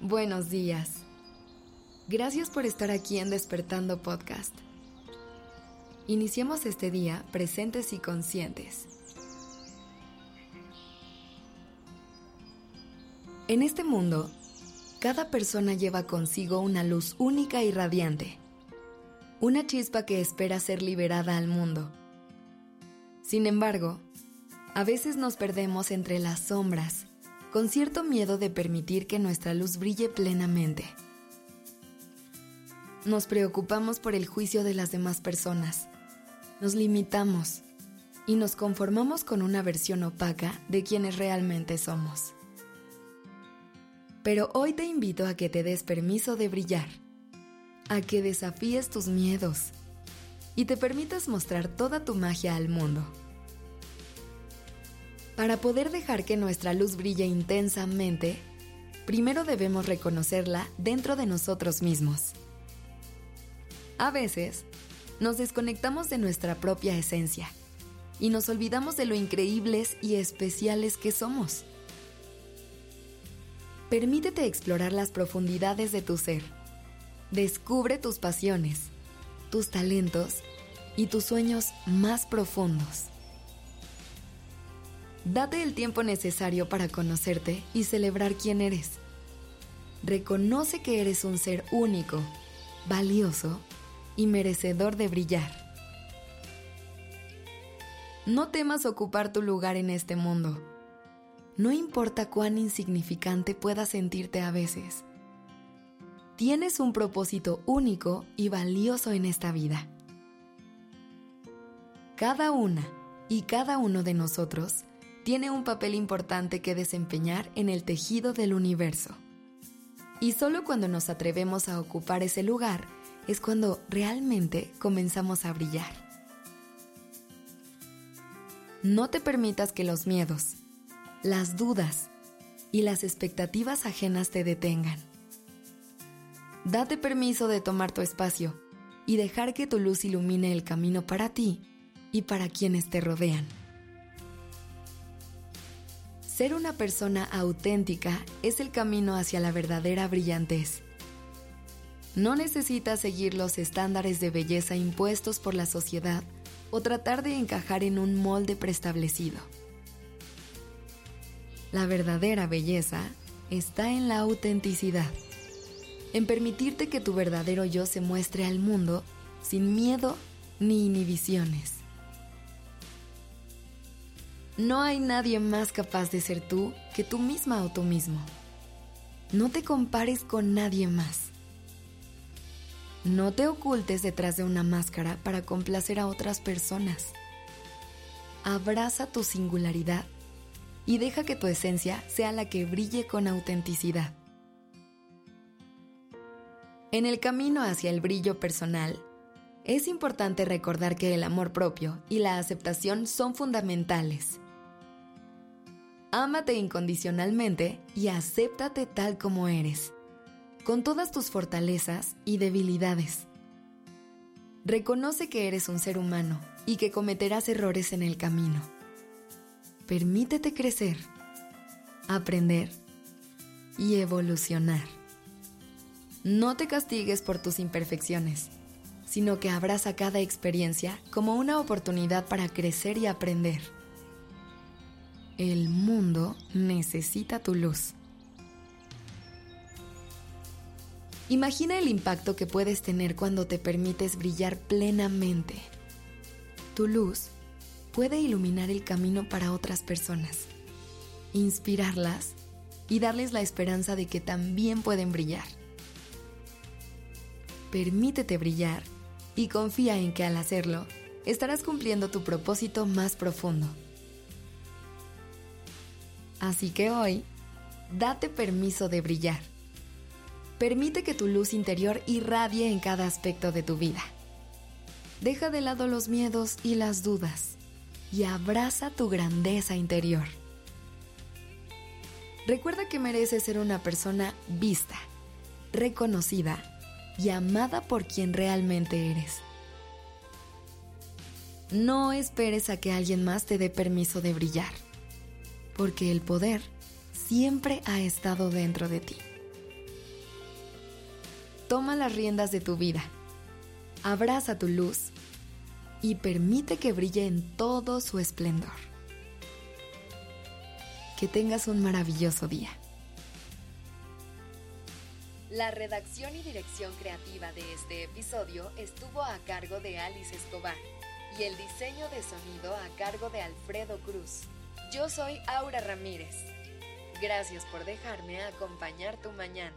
Buenos días. Gracias por estar aquí en Despertando Podcast. Iniciemos este día presentes y conscientes. En este mundo, cada persona lleva consigo una luz única y radiante, una chispa que espera ser liberada al mundo. Sin embargo, a veces nos perdemos entre las sombras con cierto miedo de permitir que nuestra luz brille plenamente. Nos preocupamos por el juicio de las demás personas, nos limitamos y nos conformamos con una versión opaca de quienes realmente somos. Pero hoy te invito a que te des permiso de brillar, a que desafíes tus miedos y te permitas mostrar toda tu magia al mundo. Para poder dejar que nuestra luz brille intensamente, primero debemos reconocerla dentro de nosotros mismos. A veces, nos desconectamos de nuestra propia esencia y nos olvidamos de lo increíbles y especiales que somos. Permítete explorar las profundidades de tu ser. Descubre tus pasiones, tus talentos y tus sueños más profundos. Date el tiempo necesario para conocerte y celebrar quién eres. Reconoce que eres un ser único, valioso y merecedor de brillar. No temas ocupar tu lugar en este mundo. No importa cuán insignificante puedas sentirte a veces. Tienes un propósito único y valioso en esta vida. Cada una y cada uno de nosotros tiene un papel importante que desempeñar en el tejido del universo. Y solo cuando nos atrevemos a ocupar ese lugar es cuando realmente comenzamos a brillar. No te permitas que los miedos, las dudas y las expectativas ajenas te detengan. Date permiso de tomar tu espacio y dejar que tu luz ilumine el camino para ti y para quienes te rodean. Ser una persona auténtica es el camino hacia la verdadera brillantez. No necesitas seguir los estándares de belleza impuestos por la sociedad o tratar de encajar en un molde preestablecido. La verdadera belleza está en la autenticidad, en permitirte que tu verdadero yo se muestre al mundo sin miedo ni inhibiciones. No hay nadie más capaz de ser tú que tú misma o tú mismo. No te compares con nadie más. No te ocultes detrás de una máscara para complacer a otras personas. Abraza tu singularidad y deja que tu esencia sea la que brille con autenticidad. En el camino hacia el brillo personal, es importante recordar que el amor propio y la aceptación son fundamentales. Ámate incondicionalmente y acéptate tal como eres, con todas tus fortalezas y debilidades. Reconoce que eres un ser humano y que cometerás errores en el camino. Permítete crecer, aprender y evolucionar. No te castigues por tus imperfecciones, sino que abraza cada experiencia como una oportunidad para crecer y aprender. El mundo necesita tu luz. Imagina el impacto que puedes tener cuando te permites brillar plenamente. Tu luz puede iluminar el camino para otras personas, inspirarlas y darles la esperanza de que también pueden brillar. Permítete brillar y confía en que al hacerlo estarás cumpliendo tu propósito más profundo. Así que hoy, date permiso de brillar. Permite que tu luz interior irradie en cada aspecto de tu vida. Deja de lado los miedos y las dudas y abraza tu grandeza interior. Recuerda que mereces ser una persona vista, reconocida y amada por quien realmente eres. No esperes a que alguien más te dé permiso de brillar porque el poder siempre ha estado dentro de ti. toma las riendas de tu vida, abraza tu luz y permite que brille en todo su esplendor. Que tengas un maravilloso día. La redacción y dirección creativa de este episodio estuvo a cargo de Alice Escobar y el diseño de sonido a cargo de Alfredo Cruz. Yo soy Aura Ramírez. Gracias por dejarme acompañar tu mañana.